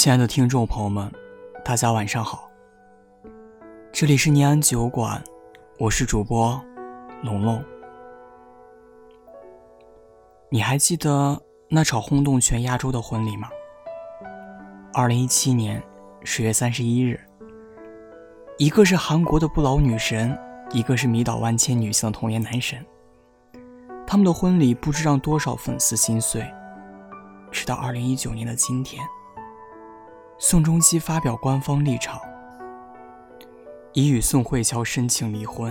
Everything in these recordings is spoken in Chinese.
亲爱的听众朋友们，大家晚上好。这里是念安酒馆，我是主播龙龙。你还记得那场轰动全亚洲的婚礼吗？二零一七年十月三十一日，一个是韩国的不老女神，一个是迷倒万千女性的童颜男神。他们的婚礼不知让多少粉丝心碎。直到二零一九年的今天。宋仲基发表官方立场，已与宋慧乔申请离婚。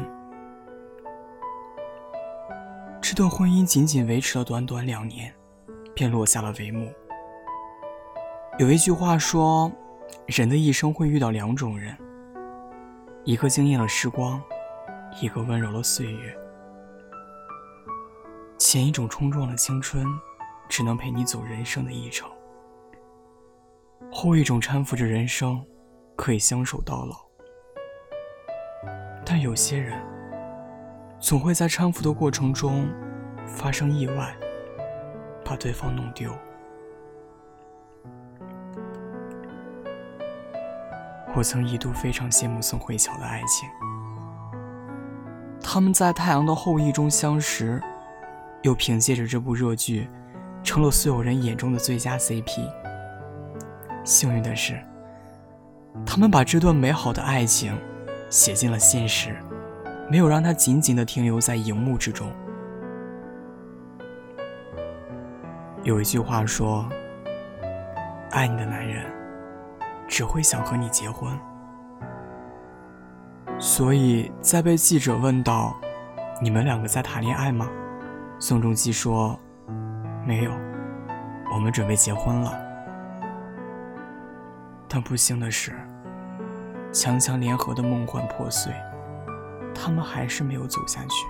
这段婚姻仅仅维持了短短两年，便落下了帷幕。有一句话说，人的一生会遇到两种人，一个惊艳了时光，一个温柔了岁月。前一种冲撞了青春，只能陪你走人生的一程。后一种搀扶着人生，可以相守到老。但有些人，总会在搀扶的过程中发生意外，把对方弄丢。我曾一度非常羡慕宋慧乔的爱情，他们在《太阳的后裔》中相识，又凭借着这部热剧，成了所有人眼中的最佳 CP。幸运的是，他们把这段美好的爱情写进了现实，没有让它仅仅的停留在荧幕之中。有一句话说：“爱你的男人只会想和你结婚。”所以在被记者问到“你们两个在谈恋爱吗？”宋仲基说：“没有，我们准备结婚了。”但不幸的是，强强联合的梦幻破碎，他们还是没有走下去。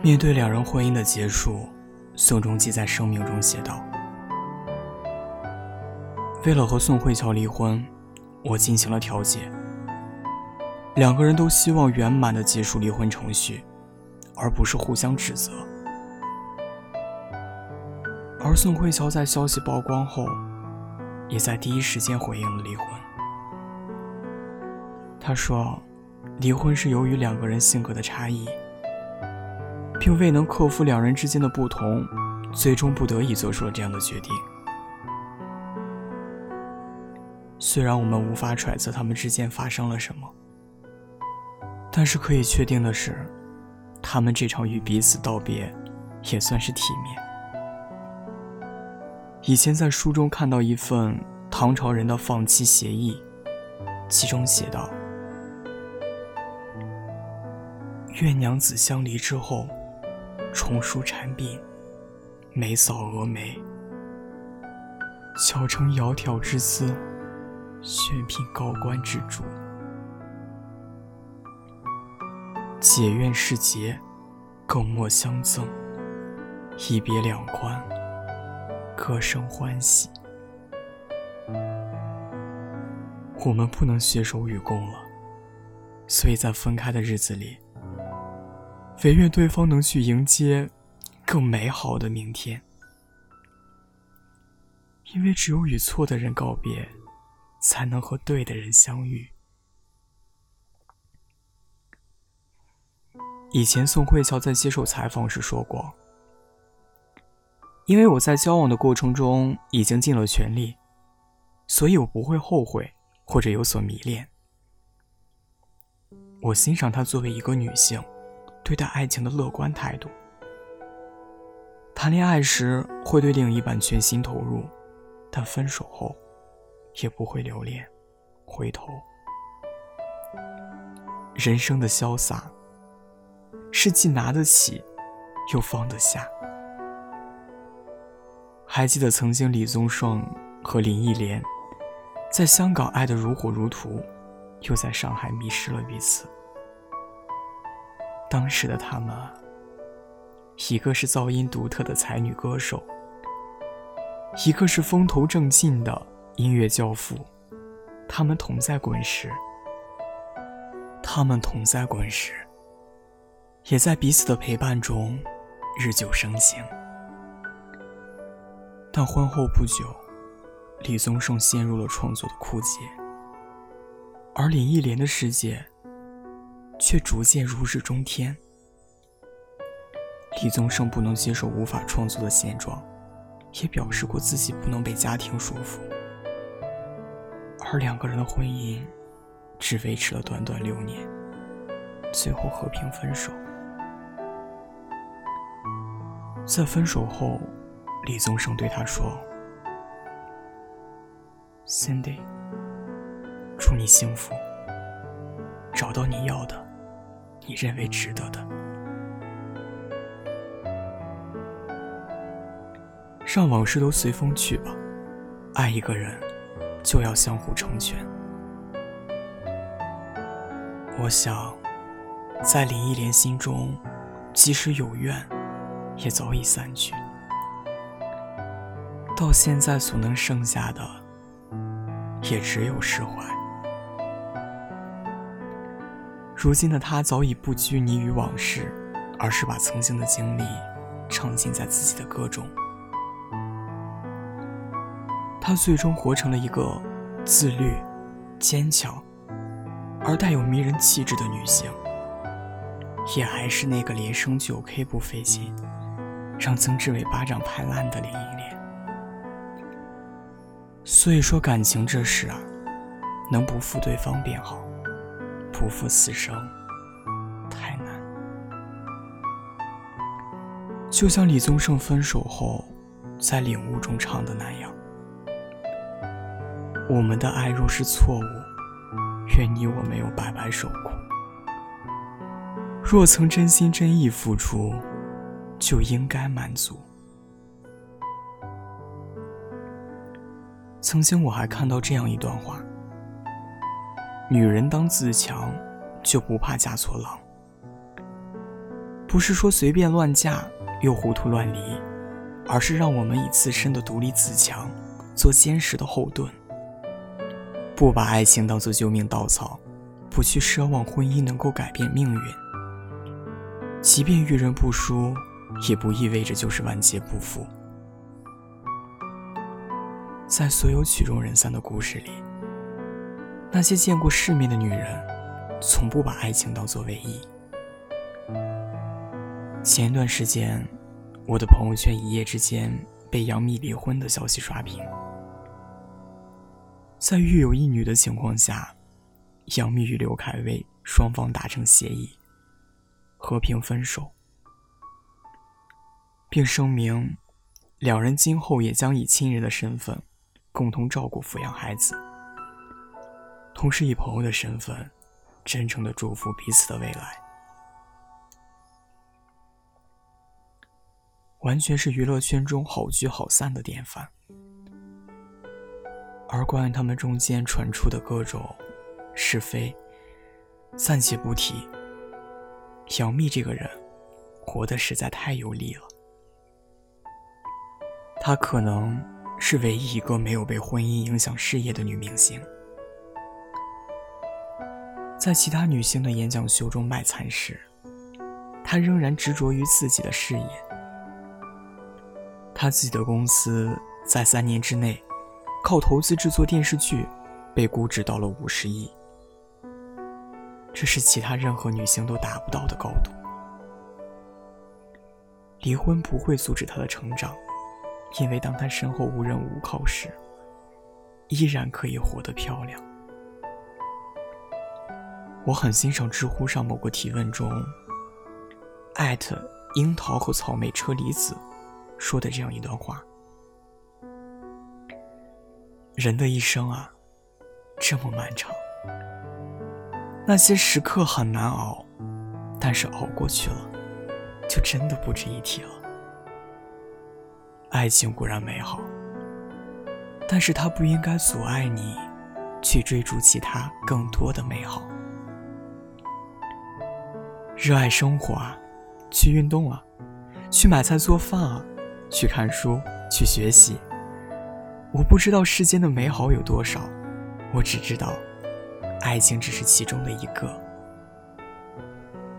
面对两人婚姻的结束，宋仲基在声明中写道：“为了和宋慧乔离婚，我进行了调解。两个人都希望圆满的结束离婚程序，而不是互相指责。”而宋慧乔在消息曝光后，也在第一时间回应了离婚。她说：“离婚是由于两个人性格的差异，并未能克服两人之间的不同，最终不得已做出了这样的决定。虽然我们无法揣测他们之间发生了什么，但是可以确定的是，他们这场与彼此道别，也算是体面。”以前在书中看到一份唐朝人的放妻协议，其中写道：“愿娘子相离之后，重梳蝉鬓，眉扫蛾眉，巧成窈窕之姿，炫品高官之主。解怨释结，更莫相赠，一别两宽。”歌声欢喜，我们不能携手与共了，所以在分开的日子里，唯愿对方能去迎接更美好的明天。因为只有与错的人告别，才能和对的人相遇。以前宋慧乔在接受采访时说过。因为我在交往的过程中已经尽了全力，所以我不会后悔或者有所迷恋。我欣赏她作为一个女性对待爱情的乐观态度。谈恋爱时会对另一半全心投入，但分手后也不会留恋、回头。人生的潇洒是既拿得起，又放得下。还记得曾经李宗盛和林忆莲在香港爱得如火如荼，又在上海迷失了彼此。当时的他们，一个是噪音独特的才女歌手，一个是风头正劲的音乐教父。他们同在滚石，他们同在滚石，也在彼此的陪伴中日久生情。但婚后不久，李宗盛陷入了创作的枯竭，而林忆莲的世界却逐渐如日中天。李宗盛不能接受无法创作的现状，也表示过自己不能被家庭束缚，而两个人的婚姻只维持了短短六年，最后和平分手。在分手后。李宗盛对他说：“Cindy，祝你幸福，找到你要的，你认为值得的。让往事都随风去吧，爱一个人，就要相互成全。我想，在林忆莲心中，即使有怨，也早已散去。”到现在所能剩下的，也只有释怀。如今的他早已不拘泥于往事，而是把曾经的经历唱进在自己的歌中。他最终活成了一个自律、坚强而带有迷人气质的女性，也还是那个连升九 K 不费劲，让曾志伟巴掌拍烂的林忆莲。所以说，感情这事啊，能不负对方便好，不负此生太难。就像李宗盛分手后，在领悟中唱的那样：“我们的爱若是错误，愿你我没有白白受苦；若曾真心真意付出，就应该满足。”曾经我还看到这样一段话：女人当自强，就不怕嫁错郎。不是说随便乱嫁又糊涂乱离，而是让我们以自身的独立自强做坚实的后盾，不把爱情当做救命稻草，不去奢望婚姻能够改变命运。即便遇人不淑，也不意味着就是万劫不复。在所有曲终人散的故事里，那些见过世面的女人，从不把爱情当作唯一。前一段时间，我的朋友圈一夜之间被杨幂离婚的消息刷屏。在育有一女的情况下，杨幂与刘恺威双方达成协议，和平分手，并声明，两人今后也将以亲人的身份。共同照顾抚养孩子，同时以朋友的身份，真诚的祝福彼此的未来，完全是娱乐圈中好聚好散的典范。而关于他们中间传出的各种是非，暂且不提。杨幂这个人，活得实在太有力了，她可能。是唯一一个没有被婚姻影响事业的女明星，在其他女星的演讲秀中卖惨时，她仍然执着于自己的事业。她自己的公司在三年之内，靠投资制作电视剧，被估值到了五十亿，这是其他任何女星都达不到的高度。离婚不会阻止她的成长。因为当他身后无人无靠时，依然可以活得漂亮。我很欣赏知乎上某个提问中，艾特樱桃和草莓车厘子说的这样一段话：人的一生啊，这么漫长，那些时刻很难熬，但是熬过去了，就真的不值一提了。爱情固然美好，但是它不应该阻碍你去追逐其他更多的美好。热爱生活啊，去运动啊，去买菜做饭啊，去看书，去学习。我不知道世间的美好有多少，我只知道，爱情只是其中的一个。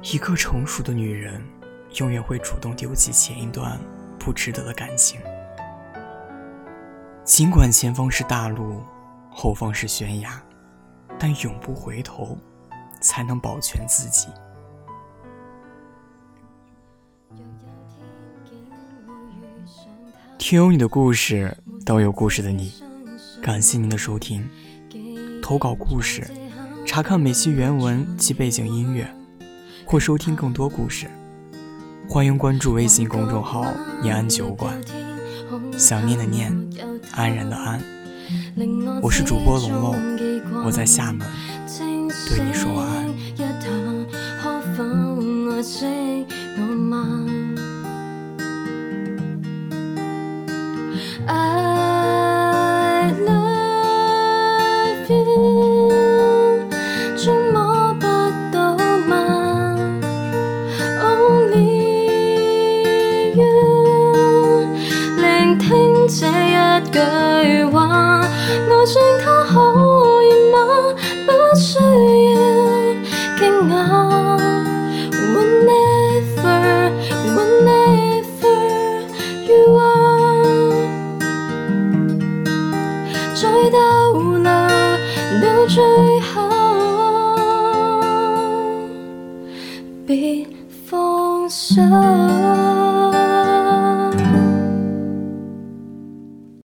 一个成熟的女人，永远会主动丢弃前一段。不值得的感情，尽管前方是大路，后方是悬崖，但永不回头，才能保全自己。听有你的故事，都有故事的你，感谢您的收听。投稿故事，查看每期原文及背景音乐，或收听更多故事，欢迎关注微信公众号“念安酒馆”。想念的念，安然的安。我是主播龙龙，我在厦门，对你说晚安。